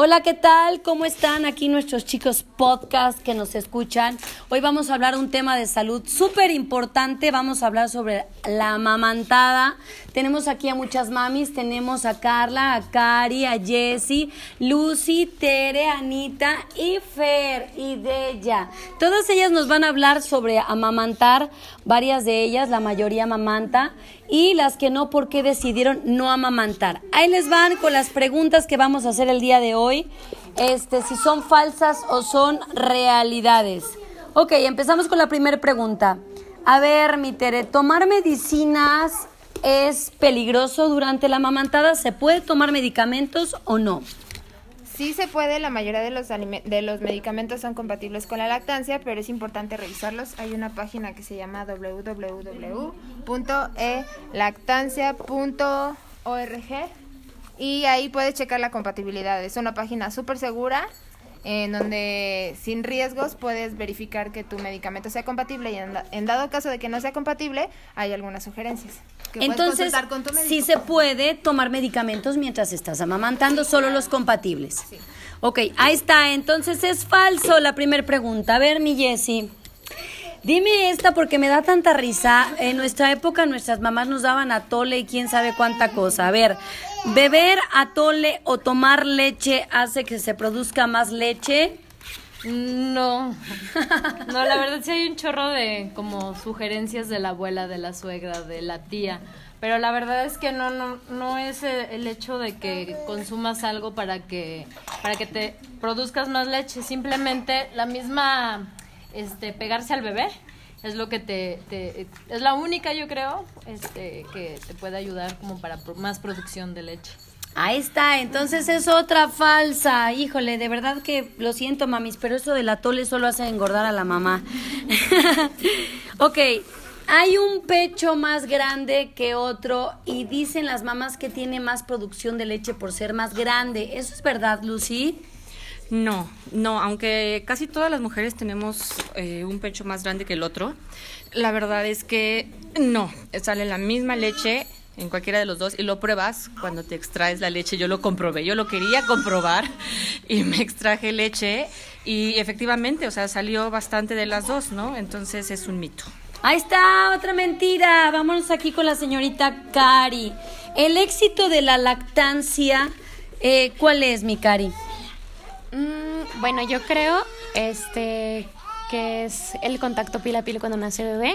Hola, ¿qué tal? ¿Cómo están aquí nuestros chicos podcast que nos escuchan? Hoy vamos a hablar un tema de salud súper importante. Vamos a hablar sobre la amamantada. Tenemos aquí a muchas mamis. Tenemos a Carla, a Cari, a Jessie, Lucy, Tere, Anita y Fer y Della. Todas ellas nos van a hablar sobre amamantar. Varias de ellas, la mayoría amamanta. Y las que no, ¿por qué decidieron no amamantar? Ahí les van con las preguntas que vamos a hacer el día de hoy. Este, si son falsas o son realidades. Ok, empezamos con la primera pregunta. A ver, mi Tere, ¿tomar medicinas es peligroso durante la amamantada? ¿Se puede tomar medicamentos o no? Sí se puede, la mayoría de los, de los medicamentos son compatibles con la lactancia, pero es importante revisarlos. Hay una página que se llama www.elactancia.org y ahí puedes checar la compatibilidad. Es una página súper segura en donde sin riesgos puedes verificar que tu medicamento sea compatible y en, dado caso de que no sea compatible hay algunas sugerencias. Entonces, sí se puede tomar medicamentos mientras estás amamantando, solo los compatibles. Sí. Ok, ahí está. Entonces es falso la primera pregunta. A ver, mi Jessie. Dime esta porque me da tanta risa. En nuestra época nuestras mamás nos daban atole y quién sabe cuánta cosa. A ver, ¿beber atole o tomar leche hace que se produzca más leche? No, no, la verdad sí hay un chorro de como sugerencias de la abuela, de la suegra, de la tía, pero la verdad es que no, no, no es el hecho de que consumas algo para que, para que te produzcas más leche, simplemente la misma este, pegarse al bebé es lo que te, es la única yo creo este, que te puede ayudar como para más producción de leche. Ahí está, entonces es otra falsa. Híjole, de verdad que lo siento, mamis, pero eso del atole solo hace engordar a la mamá. ok, hay un pecho más grande que otro y dicen las mamás que tiene más producción de leche por ser más grande. ¿Eso es verdad, Lucy? No, no, aunque casi todas las mujeres tenemos eh, un pecho más grande que el otro, la verdad es que no, sale la misma leche en cualquiera de los dos y lo pruebas cuando te extraes la leche. Yo lo comprobé, yo lo quería comprobar y me extraje leche y efectivamente, o sea, salió bastante de las dos, ¿no? Entonces es un mito. Ahí está, otra mentira. Vámonos aquí con la señorita Cari. El éxito de la lactancia, eh, ¿cuál es, mi Cari? Mm, bueno, yo creo este que es el contacto piel a piel cuando nace bebé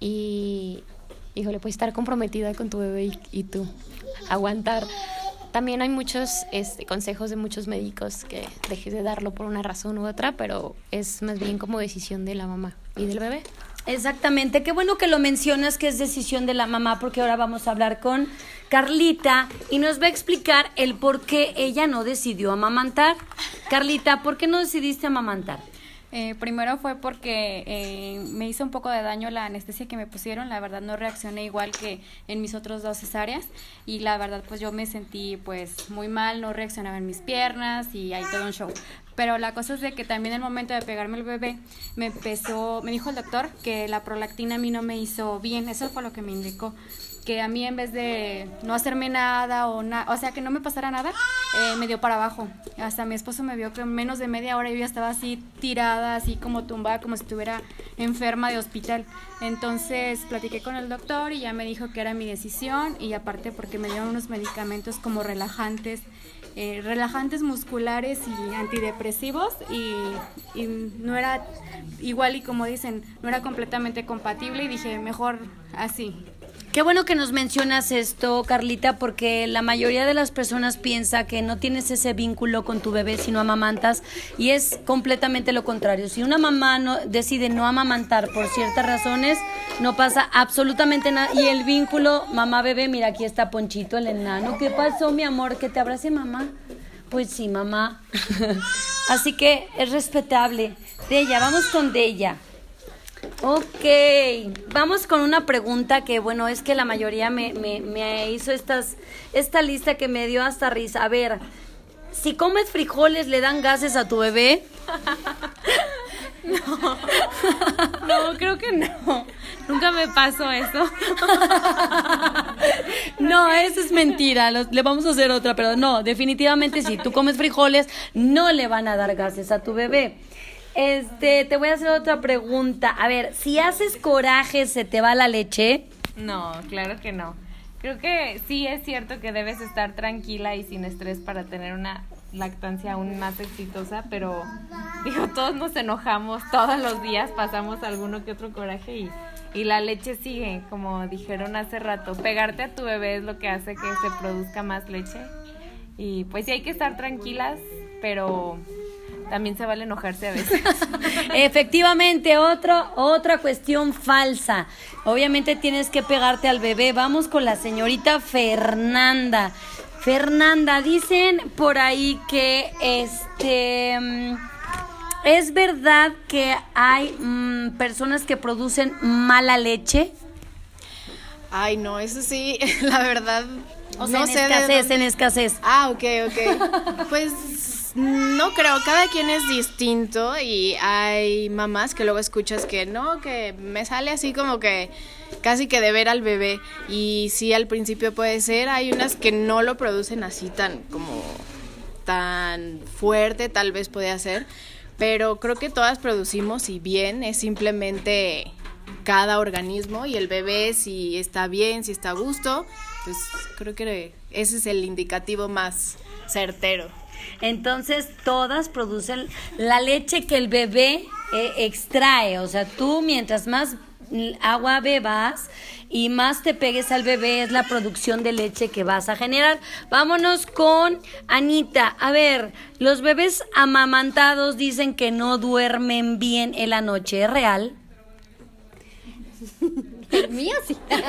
y híjole, puedes estar comprometida con tu bebé y, tú aguantar. También hay muchos este, consejos de muchos médicos que dejes de darlo por una razón u otra, pero es más bien como decisión de la mamá y del bebé. Exactamente, qué bueno que lo mencionas que es decisión de la mamá porque ahora vamos a hablar con Carlita y nos va a explicar el por qué ella no decidió amamantar. Carlita, ¿por qué no decidiste amamantar? Eh, primero fue porque eh, me hizo un poco de daño la anestesia que me pusieron, la verdad no reaccioné igual que en mis otros dos cesáreas y la verdad pues yo me sentí pues muy mal, no reaccionaba en mis piernas y hay todo un show. Pero la cosa es de que también el momento de pegarme el bebé me empezó, me dijo el doctor que la prolactina a mí no me hizo bien, eso fue lo que me indicó que a mí en vez de no hacerme nada o o sea que no me pasara nada eh, me dio para abajo hasta mi esposo me vio que en menos de media hora yo ya estaba así tirada así como tumbada como si estuviera enferma de hospital entonces platiqué con el doctor y ya me dijo que era mi decisión y aparte porque me dieron unos medicamentos como relajantes eh, relajantes musculares y antidepresivos y, y, no era igual y como dicen, no era completamente compatible y dije, mejor así. Qué bueno que nos mencionas esto, Carlita, porque la mayoría de las personas piensa que no tienes ese vínculo con tu bebé si no amamantas y es completamente lo contrario. Si una mamá no, decide no amamantar por ciertas razones, no pasa absolutamente nada. Y el vínculo mamá-bebé, mira, aquí está Ponchito, el enano. ¿Qué pasó, mi amor? ¿Que te abrace mamá? Pues sí, mamá. Así que es respetable. De ella, vamos con de ella. Ok, vamos con una pregunta que, bueno, es que la mayoría me, me, me hizo estas, esta lista que me dio hasta risa. A ver, si comes frijoles, ¿le dan gases a tu bebé? no, no, creo que no. Nunca me pasó eso. No, eso es mentira. Los- le vamos a hacer otra, pero no, definitivamente si tú comes frijoles, no le van a dar gases a tu bebé. Este, te voy a hacer otra pregunta. A ver, si haces coraje, ¿se te va la leche? No, claro que no. Creo que sí es cierto que debes estar tranquila y sin estrés para tener una lactancia aún más exitosa, pero digo, todos nos enojamos todos los días, pasamos alguno que otro coraje y, y la leche sigue, como dijeron hace rato. Pegarte a tu bebé es lo que hace que se produzca más leche. Y pues sí hay que estar tranquilas, pero también se vale enojarse a veces. Efectivamente, otro, otra cuestión falsa. Obviamente tienes que pegarte al bebé. Vamos con la señorita Fernanda. Fernanda, dicen por ahí que este mm, es verdad que hay mm, personas que producen mala leche. Ay, no, eso sí, la verdad. O sea, no en sé de escasez, dónde- en escasez. Ah, ok, ok. Pues no creo, cada quien es distinto y hay mamás que luego escuchas que no, que me sale así como que casi que de ver al bebé y sí al principio puede ser, hay unas que no lo producen así tan como tan fuerte, tal vez puede ser, pero creo que todas producimos y bien, es simplemente cada organismo y el bebé si está bien, si está a gusto, pues creo que ese es el indicativo más certero. Entonces todas producen la leche que el bebé eh, extrae. O sea, tú mientras más agua bebas y más te pegues al bebé es la producción de leche que vas a generar. Vámonos con Anita. A ver, los bebés amamantados dicen que no duermen bien en la noche. ¿Es real? El mío sí.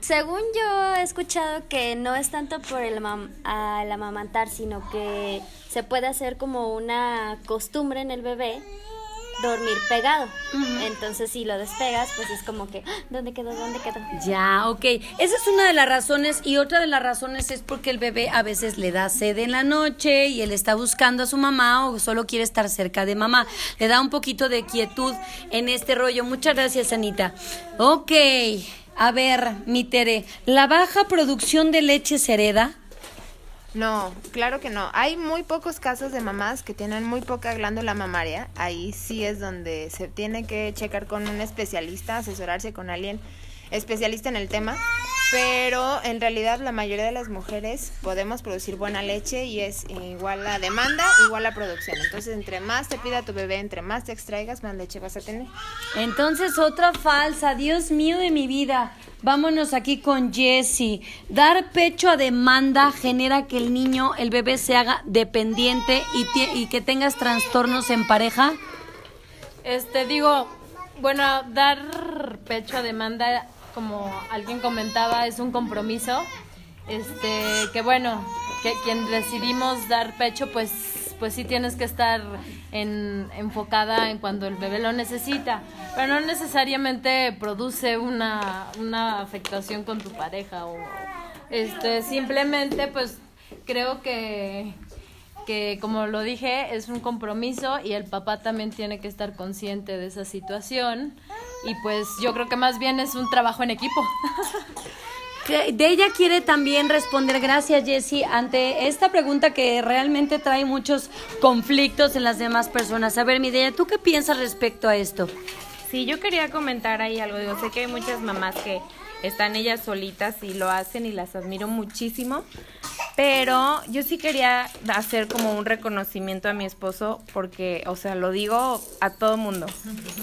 Según yo he escuchado que no es tanto por el, mam- al amamantar, sino que se puede hacer como una costumbre en el bebé dormir pegado. Entonces si lo despegas, pues es como que, "Ah, ¿dónde quedó? ¿Dónde quedó? Ya, ok. Esa es una de las razones y otra de las razones es porque el bebé a veces le da sed en la noche y él está buscando a su mamá o solo quiere estar cerca de mamá. Le da un poquito de quietud en este rollo. Muchas gracias, Anita. Ok, a ver, mi Tere, ¿la baja producción de leche se hereda? No, claro que no. Hay muy pocos casos de mamás que tienen muy poca glándula mamaria. Ahí sí es donde se tiene que checar con un especialista, asesorarse con alguien especialista en el tema. Pero en realidad la mayoría de las mujeres podemos producir buena leche y es igual la demanda, igual la producción. Entonces, entre más te pida tu bebé, entre más te extraigas, más leche vas a tener. Entonces, otra falsa, Dios mío de mi vida. Vámonos aquí con Jessie. Dar pecho a demanda genera que el niño, el bebé se haga dependiente y, y que tengas trastornos en pareja. Este, digo, bueno, dar pecho a demanda, como alguien comentaba, es un compromiso. Este, que bueno, que quien decidimos dar pecho, pues, pues sí tienes que estar en, enfocada en cuando el bebé lo necesita. Pero no necesariamente produce una, una afectación con tu pareja o este, simplemente pues creo que que como lo dije es un compromiso y el papá también tiene que estar consciente de esa situación y pues yo creo que más bien es un trabajo en equipo. Que de ella quiere también responder, gracias Jessie, ante esta pregunta que realmente trae muchos conflictos en las demás personas. A ver, mi Deya, ¿tú qué piensas respecto a esto? Sí, yo quería comentar ahí algo. Digo, sé que hay muchas mamás que están ellas solitas y lo hacen y las admiro muchísimo. Pero yo sí quería hacer como un reconocimiento a mi esposo porque, o sea, lo digo a todo mundo.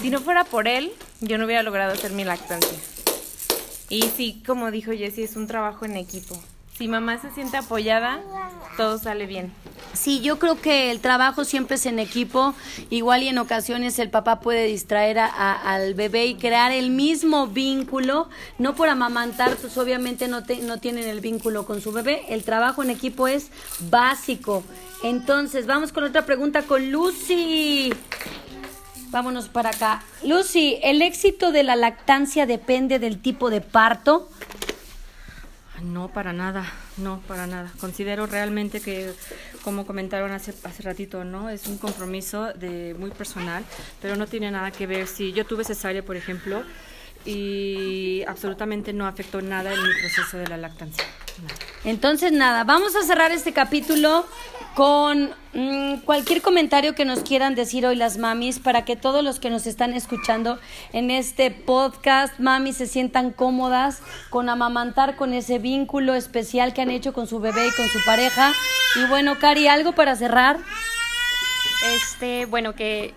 Si no fuera por él, yo no hubiera logrado hacer mi lactancia. Y sí, como dijo Jessie, es un trabajo en equipo. Si mamá se siente apoyada, todo sale bien. Sí, yo creo que el trabajo siempre es en equipo. Igual y en ocasiones el papá puede distraer a- al bebé y crear el mismo vínculo. No por amamantar, pues obviamente no, te- no tienen el vínculo con su bebé. El trabajo en equipo es básico. Entonces, vamos con otra pregunta con Lucy. Vámonos para acá. Lucy, ¿el éxito de la lactancia depende del tipo de parto? No, para nada, no, para nada. Considero realmente que, como comentaron hace, hace ratito, ¿no? Es un compromiso de muy personal, pero no tiene nada que ver si yo tuve cesárea, por ejemplo, y absolutamente no afectó nada en mi proceso de la lactancia. Entonces, nada, vamos a cerrar este capítulo con mm, cualquier comentario que nos quieran decir hoy las mamis para que todos los que nos están escuchando en este podcast, mamis, se sientan cómodas con amamantar, con ese vínculo especial que han hecho con su bebé y con su pareja. Y bueno, Cari, ¿algo para cerrar? Este, bueno, que,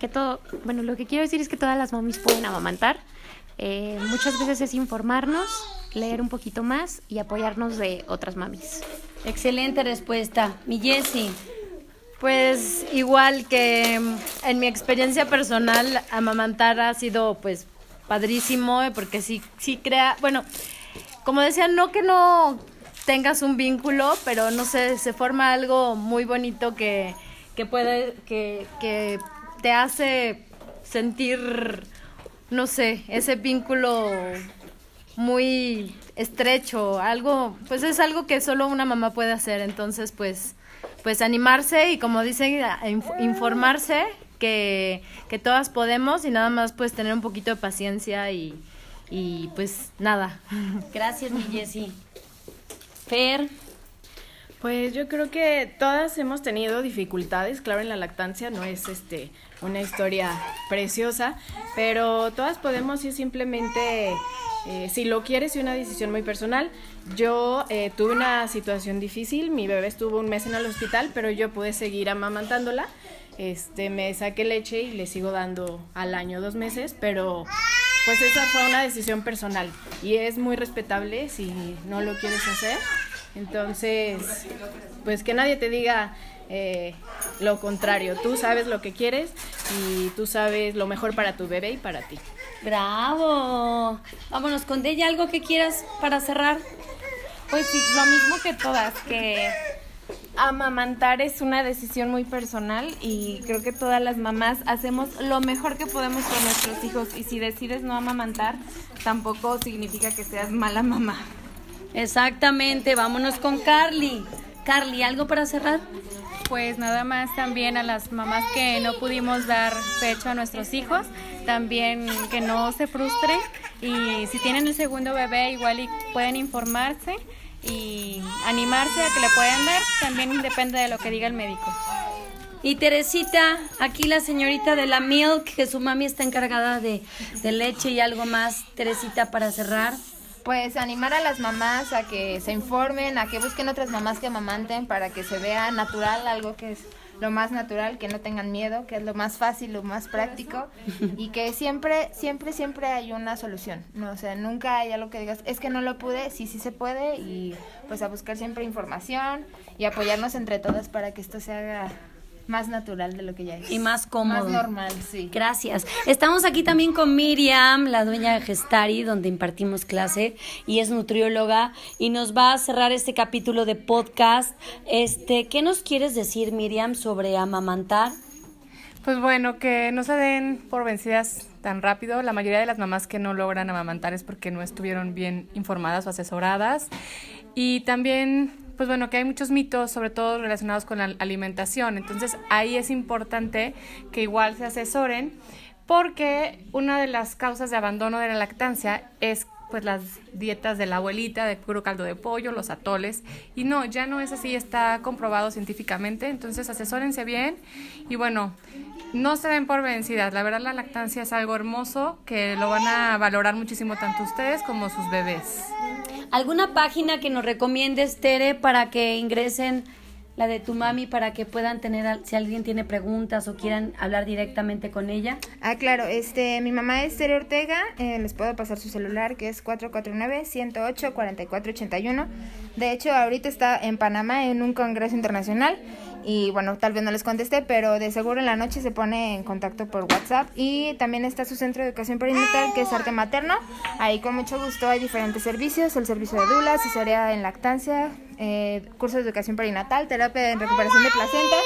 que todo, bueno, lo que quiero decir es que todas las mamis pueden amamantar. Eh, muchas veces es informarnos, leer un poquito más y apoyarnos de otras mamis. Excelente respuesta. Mi Jessie. Pues igual que mm, en mi experiencia personal, amamantar ha sido pues padrísimo, eh, porque sí, sí crea, bueno, como decía, no que no tengas un vínculo, pero no sé, se forma algo muy bonito que, que puede, que, que te hace sentir, no sé, ese vínculo muy estrecho, algo, pues es algo que solo una mamá puede hacer, entonces pues, pues animarse y como dicen, informarse que, que todas podemos y nada más pues tener un poquito de paciencia y, y pues nada. Gracias, mi Jessie. Fer. Pues yo creo que todas hemos tenido dificultades, claro, en la lactancia no es este una historia preciosa, pero todas podemos ir simplemente, eh, si lo quieres, y una decisión muy personal. Yo eh, tuve una situación difícil, mi bebé estuvo un mes en el hospital, pero yo pude seguir amamantándola. Este, me saqué leche y le sigo dando al año dos meses, pero pues esa fue una decisión personal y es muy respetable si no lo quieres hacer. Entonces, pues que nadie te diga eh, lo contrario. Tú sabes lo que quieres y tú sabes lo mejor para tu bebé y para ti. Bravo. Vámonos con ella. ¿Algo que quieras para cerrar? Pues sí, lo mismo que todas, que amamantar es una decisión muy personal y creo que todas las mamás hacemos lo mejor que podemos con nuestros hijos y si decides no amamantar, tampoco significa que seas mala mamá. Exactamente. Vámonos con Carly. Carly, ¿algo para cerrar? Pues nada más también a las mamás que no pudimos dar pecho a nuestros hijos, también que no se frustren y si tienen el segundo bebé igual y pueden informarse y animarse a que le puedan dar, también depende de lo que diga el médico. Y Teresita, aquí la señorita de la Milk, que su mami está encargada de, de leche y algo más. Teresita, para cerrar. Pues animar a las mamás a que se informen, a que busquen otras mamás que amamanten para que se vea natural, algo que es lo más natural, que no tengan miedo, que es lo más fácil, lo más práctico y que siempre, siempre, siempre hay una solución. No, o sea, nunca hay algo que digas, es que no lo pude, sí, sí se puede y pues a buscar siempre información y apoyarnos entre todas para que esto se haga más natural de lo que ya es. Y más cómodo. Más normal, sí. Gracias. Estamos aquí también con Miriam, la dueña de Gestari, donde impartimos clase y es nutrióloga y nos va a cerrar este capítulo de podcast. Este, ¿qué nos quieres decir, Miriam, sobre amamantar? Pues bueno, que no se den por vencidas tan rápido. La mayoría de las mamás que no logran amamantar es porque no estuvieron bien informadas o asesoradas. Y también, pues bueno, que hay muchos mitos, sobre todo relacionados con la alimentación. Entonces ahí es importante que igual se asesoren porque una de las causas de abandono de la lactancia es pues las dietas de la abuelita de puro caldo de pollo, los atoles. Y no, ya no es así, está comprobado científicamente, entonces asesórense bien. Y bueno, no se den por vencidas, la verdad la lactancia es algo hermoso que lo van a valorar muchísimo tanto ustedes como sus bebés. ¿Alguna página que nos recomiendes, Tere, para que ingresen la de tu mami, para que puedan tener, si alguien tiene preguntas o quieran hablar directamente con ella? Ah, claro, este, mi mamá es Tere Ortega, eh, les puedo pasar su celular que es 449-108-4481. De hecho, ahorita está en Panamá en un congreso internacional y bueno, tal vez no les contesté, pero de seguro en la noche se pone en contacto por WhatsApp y también está su centro de educación perinatal que es arte materno. Ahí con mucho gusto hay diferentes servicios, el servicio de dula, cesárea en lactancia, eh, cursos de educación perinatal, terapia en recuperación de placenta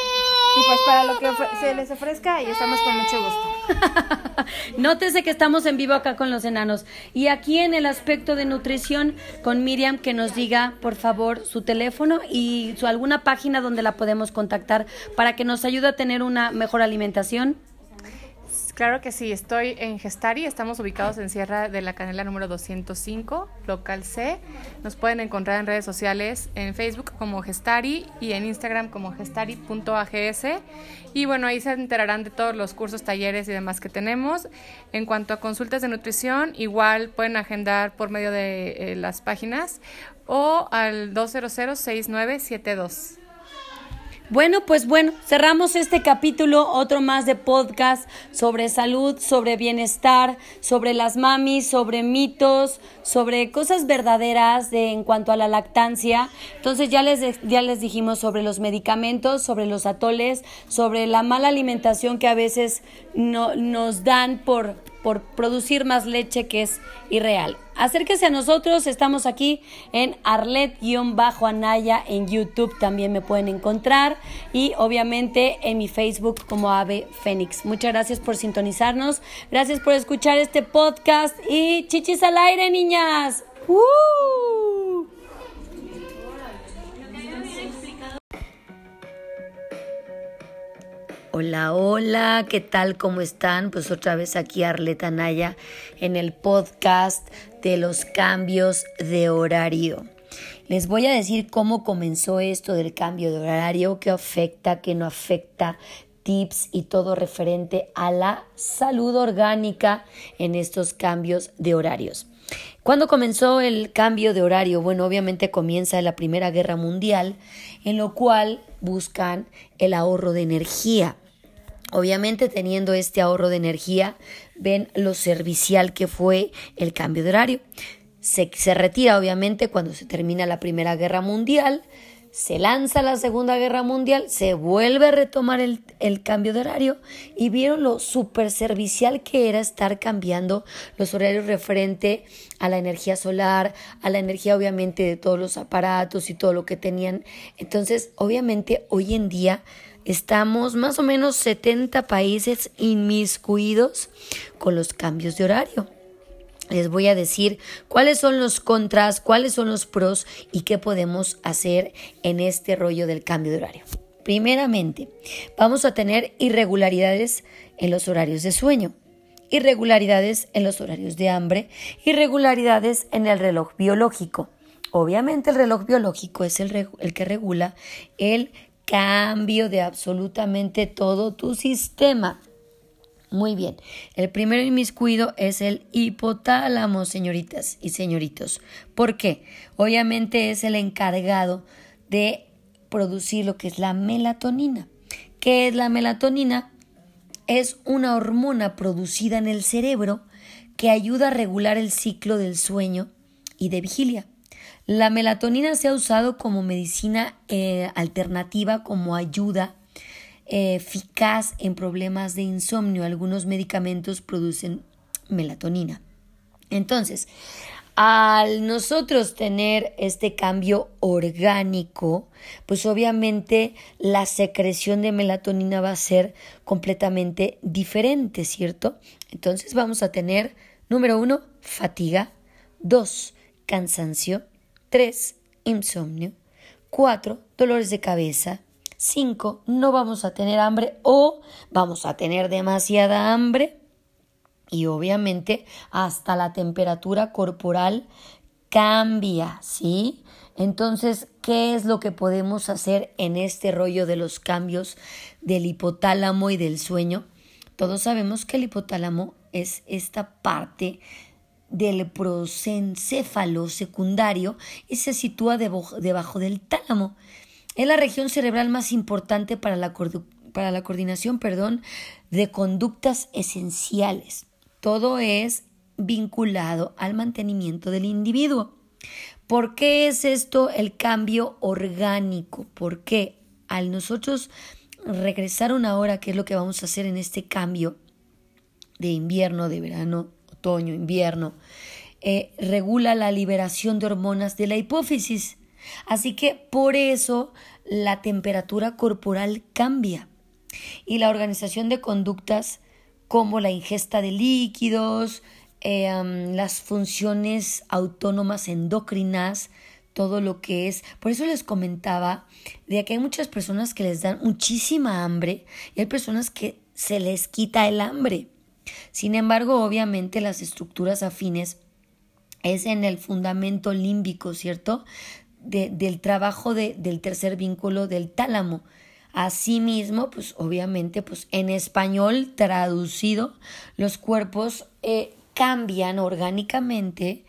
Y pues para lo que se les ofrezca, ahí estamos con mucho gusto. Nótese que estamos en vivo acá con los enanos. Y aquí en el aspecto de nutrición, con Miriam, que nos diga, por favor, su teléfono y su alguna página donde la podemos contactar para que nos ayude a tener una mejor alimentación. Claro que sí, estoy en Gestari, estamos ubicados en Sierra de la Canela número 205, local C. Nos pueden encontrar en redes sociales, en Facebook como Gestari y en Instagram como gestari.ags. Y bueno, ahí se enterarán de todos los cursos, talleres y demás que tenemos. En cuanto a consultas de nutrición, igual pueden agendar por medio de eh, las páginas o al 200-6972. Bueno, pues bueno, cerramos este capítulo, otro más de podcast sobre salud, sobre bienestar, sobre las mamis, sobre mitos, sobre cosas verdaderas de, en cuanto a la lactancia. Entonces ya les, ya les dijimos sobre los medicamentos, sobre los atoles, sobre la mala alimentación que a veces no, nos dan por, por producir más leche que es irreal. Acérquese a nosotros, estamos aquí en Arlet-Anaya en YouTube, también me pueden encontrar y obviamente en mi Facebook como Ave Fénix. Muchas gracias por sintonizarnos, gracias por escuchar este podcast y chichis al aire, niñas. ¡Uh! Hola, hola, ¿qué tal? ¿Cómo están? Pues otra vez aquí Arleta Naya en el podcast de los cambios de horario. Les voy a decir cómo comenzó esto del cambio de horario, qué afecta, qué no afecta, tips y todo referente a la salud orgánica en estos cambios de horarios. ¿Cuándo comenzó el cambio de horario? Bueno, obviamente comienza la Primera Guerra Mundial, en lo cual buscan el ahorro de energía. Obviamente teniendo este ahorro de energía, ven lo servicial que fue el cambio de horario. Se, se, retira obviamente cuando se termina la Primera Guerra Mundial, se lanza la Segunda Guerra Mundial, se vuelve a retomar el, el cambio de horario y vieron lo super servicial que era estar cambiando los horarios referente a la energía solar, a la energía obviamente de todos los aparatos y todo lo que tenían. Entonces, obviamente hoy en día estamos más o menos 70 países inmiscuidos con los cambios de horario. Les voy a decir cuáles son los contras, cuáles son los pros y qué podemos hacer en este rollo del cambio de horario. Primeramente, vamos a tener irregularidades en los horarios de sueño, irregularidades en los horarios de hambre, irregularidades en el reloj biológico. Obviamente el reloj biológico es el, el que regula el cambio de absolutamente todo tu sistema. Muy bien. El primero inmiscuido es el hipotálamo, señoritas y señoritos. ¿Por qué? Obviamente es el encargado de producir lo que es la melatonina. ¿Qué es la melatonina? Es una hormona producida en el cerebro que ayuda a regular el ciclo del sueño y de vigilia. La melatonina se ha usado como medicina eh, alternativa, como ayuda eh, eficaz en problemas de insomnio. Algunos medicamentos producen melatonina. Entonces, al nosotros tener este cambio orgánico, pues obviamente la secreción de melatonina va a ser completamente diferente, ¿cierto? Entonces vamos a tener, número uno, fatiga, dos, cansancio, tres, insomnio, cuatro, dolores de cabeza, 5. No vamos a tener hambre o vamos a tener demasiada hambre. Y obviamente hasta la temperatura corporal cambia, ¿sí? Entonces, ¿qué es lo que podemos hacer en este rollo de los cambios del hipotálamo y del sueño? Todos sabemos que el hipotálamo es esta parte del prosencéfalo secundario y se sitúa debajo, del tálamo. Es la región cerebral más importante para la, para la coordinación perdón, de conductas esenciales. Todo es vinculado al mantenimiento del individuo. ¿Por qué es esto el cambio orgánico? Porque al nosotros regresar una hora, que es lo que vamos a hacer en este cambio de invierno, de verano, otoño, invierno, eh, regula la liberación de hormonas de la hipófisis. Así que por eso la temperatura corporal cambia. y la organización de conductas como la ingesta de líquidos, eh, las funciones autónomas endocrinas, todo lo que es. Por eso les comentaba de que hay muchas personas que les dan muchísima hambre y hay personas que se les quita el hambre. Sin embargo, obviamente las estructuras afines es en el fundamento límbico, ¿cierto? del trabajo del tercer vínculo del tálamo. Asimismo, pues obviamente, pues en español traducido, los cuerpos eh, cambian orgánicamente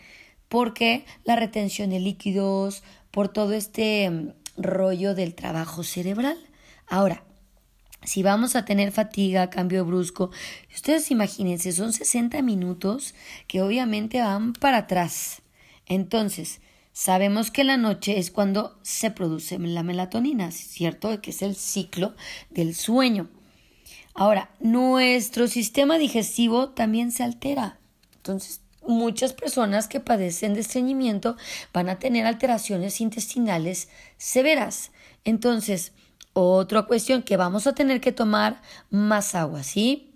porque la retención de líquidos, por todo este mm, rollo del trabajo cerebral. Ahora, si vamos a tener fatiga, cambio brusco, ustedes imagínense, son 60 minutos que obviamente van para atrás. Entonces, sabemos que la noche es cuando se produce la melatonina, ¿cierto? Que es el ciclo del sueño. Ahora, nuestro sistema digestivo también se altera. Entonces, muchas personas que padecen de estreñimiento van a tener alteraciones intestinales severas. Entonces, otra cuestión que vamos a tener que tomar más agua, ¿sí?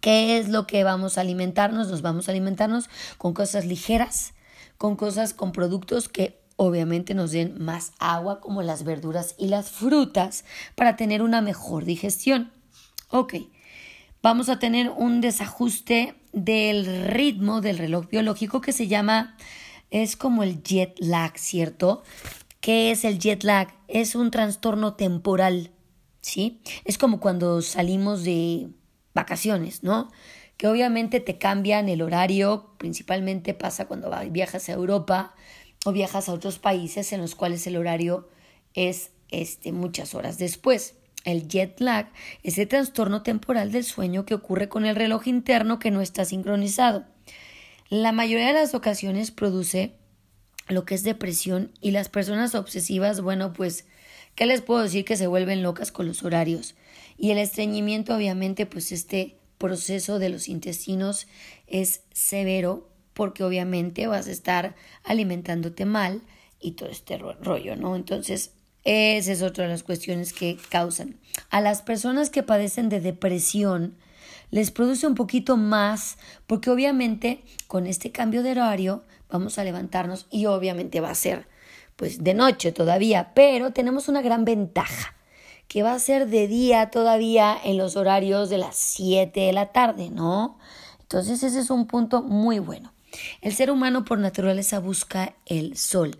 ¿Qué es lo que vamos a alimentarnos? Nos vamos a alimentarnos con cosas ligeras, con cosas, con productos que obviamente nos den más agua, como las verduras y las frutas, para tener una mejor digestión. Ok, vamos a tener un desajuste del ritmo del reloj biológico que se llama, es como el jet lag, ¿cierto? ¿Qué es el jet lag? Es un trastorno temporal, ¿sí? Es como cuando salimos de vacaciones, ¿no? Que obviamente te cambian el horario, principalmente pasa cuando viajas a Europa o viajas a otros países en los cuales el horario es este, muchas horas después. El jet lag es el trastorno temporal del sueño que ocurre con el reloj interno que no está sincronizado. La mayoría de las ocasiones produce lo que es depresión y las personas obsesivas, bueno, pues, ¿qué les puedo decir? Que se vuelven locas con los horarios. Y el estreñimiento, obviamente, pues este proceso de los intestinos es severo porque obviamente vas a estar alimentándote mal y todo este rollo, ¿no? Entonces, esa es otra de las cuestiones que causan. A las personas que padecen de depresión, les produce un poquito más porque obviamente con este cambio de horario vamos a levantarnos y obviamente va a ser pues de noche todavía, pero tenemos una gran ventaja que va a ser de día todavía en los horarios de las 7 de la tarde, ¿no? Entonces ese es un punto muy bueno. El ser humano por naturaleza busca el sol.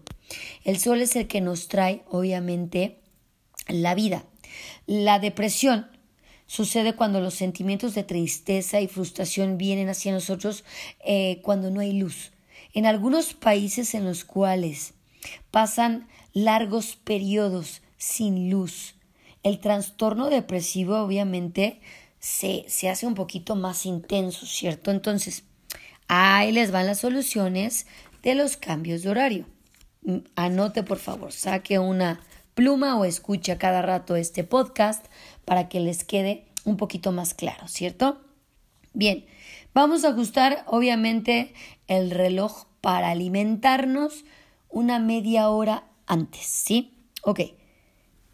El sol es el que nos trae obviamente la vida. La depresión sucede cuando los sentimientos de tristeza y frustración vienen hacia nosotros eh, cuando no hay luz. En algunos países en los cuales pasan largos periodos sin luz, el trastorno depresivo obviamente se, se hace un poquito más intenso, ¿cierto? Entonces, ahí les van las soluciones de los cambios de horario. Mm, anote, por favor, saque una pluma o escuche cada rato este podcast para que les quede un poquito más claro, ¿cierto? Bien, vamos a ajustar obviamente el reloj para alimentarnos una media hora antes, ¿sí? Ok.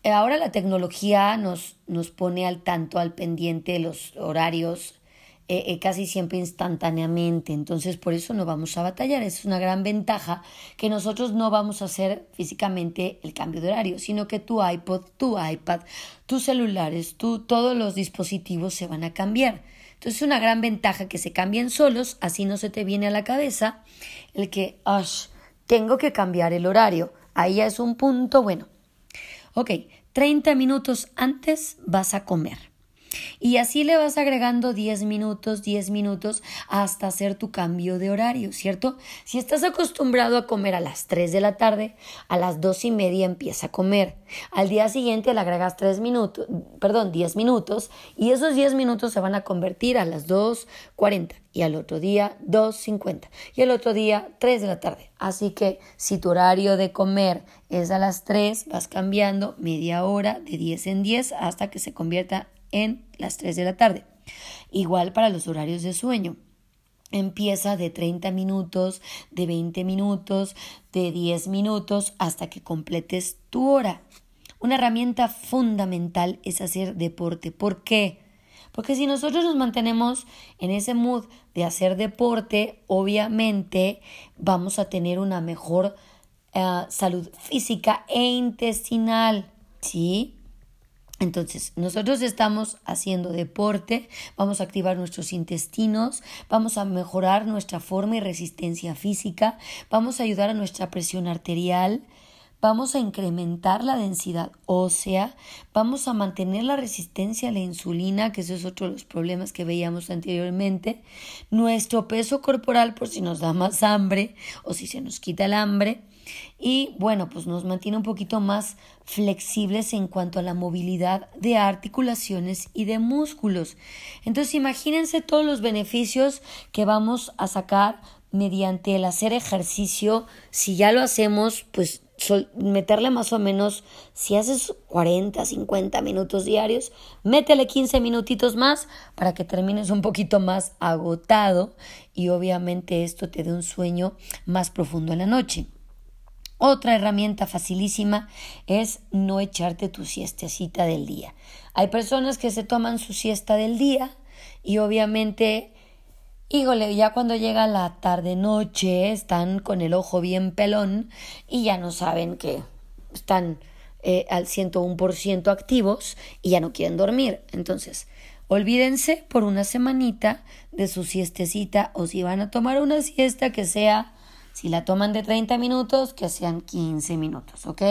Ahora la tecnología nos, nos pone al tanto, al pendiente de los horarios eh, eh, casi siempre instantáneamente. Entonces, por eso no vamos a batallar. Es una gran ventaja que nosotros no vamos a hacer físicamente el cambio de horario, sino que tu iPod, tu iPad, tus celulares, tu, todos los dispositivos se van a cambiar. Entonces es una gran ventaja que se cambien solos, así no se te viene a la cabeza el que, tengo que cambiar el horario. Ahí ya es un punto bueno. Ok, 30 minutos antes vas a comer. Y así le vas agregando 10 minutos, 10 minutos hasta hacer tu cambio de horario, ¿cierto? Si estás acostumbrado a comer a las 3 de la tarde, a las 2 y media empieza a comer. Al día siguiente le agregas 3 minutos, perdón, 10 minutos y esos 10 minutos se van a convertir a las 2.40 y al otro día 2.50 y al otro día 3 de la tarde. Así que si tu horario de comer es a las 3, vas cambiando media hora de 10 en 10 hasta que se convierta las 3 de la tarde. Igual para los horarios de sueño. Empieza de 30 minutos, de 20 minutos, de 10 minutos hasta que completes tu hora. Una herramienta fundamental es hacer deporte. ¿Por qué? Porque si nosotros nos mantenemos en ese mood de hacer deporte, obviamente vamos a tener una mejor eh, salud física e intestinal. ¿Sí? Entonces, nosotros estamos haciendo deporte, vamos a activar nuestros intestinos, vamos a mejorar nuestra forma y resistencia física, vamos a ayudar a nuestra presión arterial, vamos a incrementar la densidad ósea, vamos a mantener la resistencia a la insulina, que ese es otro de los problemas que veíamos anteriormente, nuestro peso corporal por si nos da más hambre o si se nos quita el hambre, y bueno, pues nos mantiene un poquito más flexibles en cuanto a la movilidad de articulaciones y de músculos. Entonces imagínense todos los beneficios que vamos a sacar mediante el hacer ejercicio. Si ya lo hacemos, pues meterle más o menos, si haces 40, 50 minutos diarios, métele 15 minutitos más para que termines un poquito más agotado y obviamente esto te dé un sueño más profundo en la noche. Otra herramienta facilísima es no echarte tu siestecita del día. Hay personas que se toman su siesta del día y obviamente, híjole, ya cuando llega la tarde noche están con el ojo bien pelón y ya no saben que están eh, al 101% activos y ya no quieren dormir. Entonces, olvídense por una semanita de su siestecita o si van a tomar una siesta que sea si la toman de 30 minutos, que sean 15 minutos, ¿ok?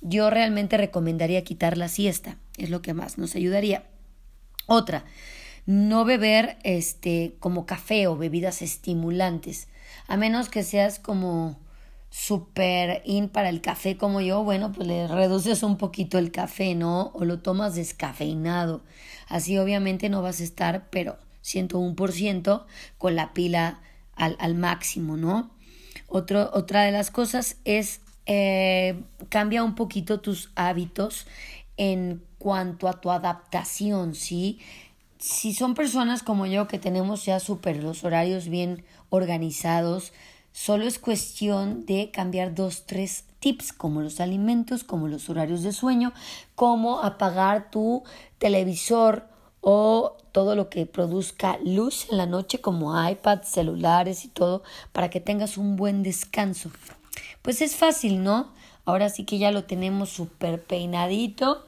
Yo realmente recomendaría quitar la siesta, es lo que más nos ayudaría. Otra, no beber este como café o bebidas estimulantes, a menos que seas como super in para el café como yo, bueno, pues le reduces un poquito el café, ¿no? O lo tomas descafeinado. Así obviamente no vas a estar, pero 101% con la pila al, al máximo, ¿no? Otra de las cosas es eh, cambia un poquito tus hábitos en cuanto a tu adaptación, ¿sí? Si son personas como yo que tenemos ya súper los horarios bien organizados, solo es cuestión de cambiar dos, tres tips como los alimentos, como los horarios de sueño, como apagar tu televisor o todo lo que produzca luz en la noche como iPads, celulares y todo para que tengas un buen descanso. Pues es fácil, ¿no? Ahora sí que ya lo tenemos súper peinadito.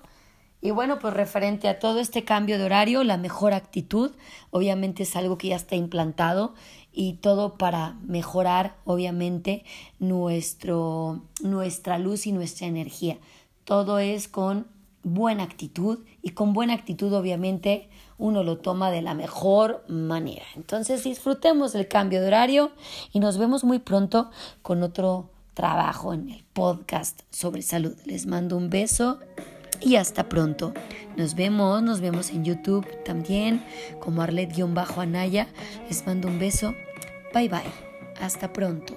Y bueno, pues referente a todo este cambio de horario, la mejor actitud, obviamente es algo que ya está implantado y todo para mejorar, obviamente, nuestro, nuestra luz y nuestra energía. Todo es con buena actitud y con buena actitud obviamente uno lo toma de la mejor manera. Entonces disfrutemos el cambio de horario y nos vemos muy pronto con otro trabajo en el podcast sobre salud. Les mando un beso y hasta pronto. Nos vemos, nos vemos en YouTube también como Arlet-Anaya. Les mando un beso. Bye bye. Hasta pronto.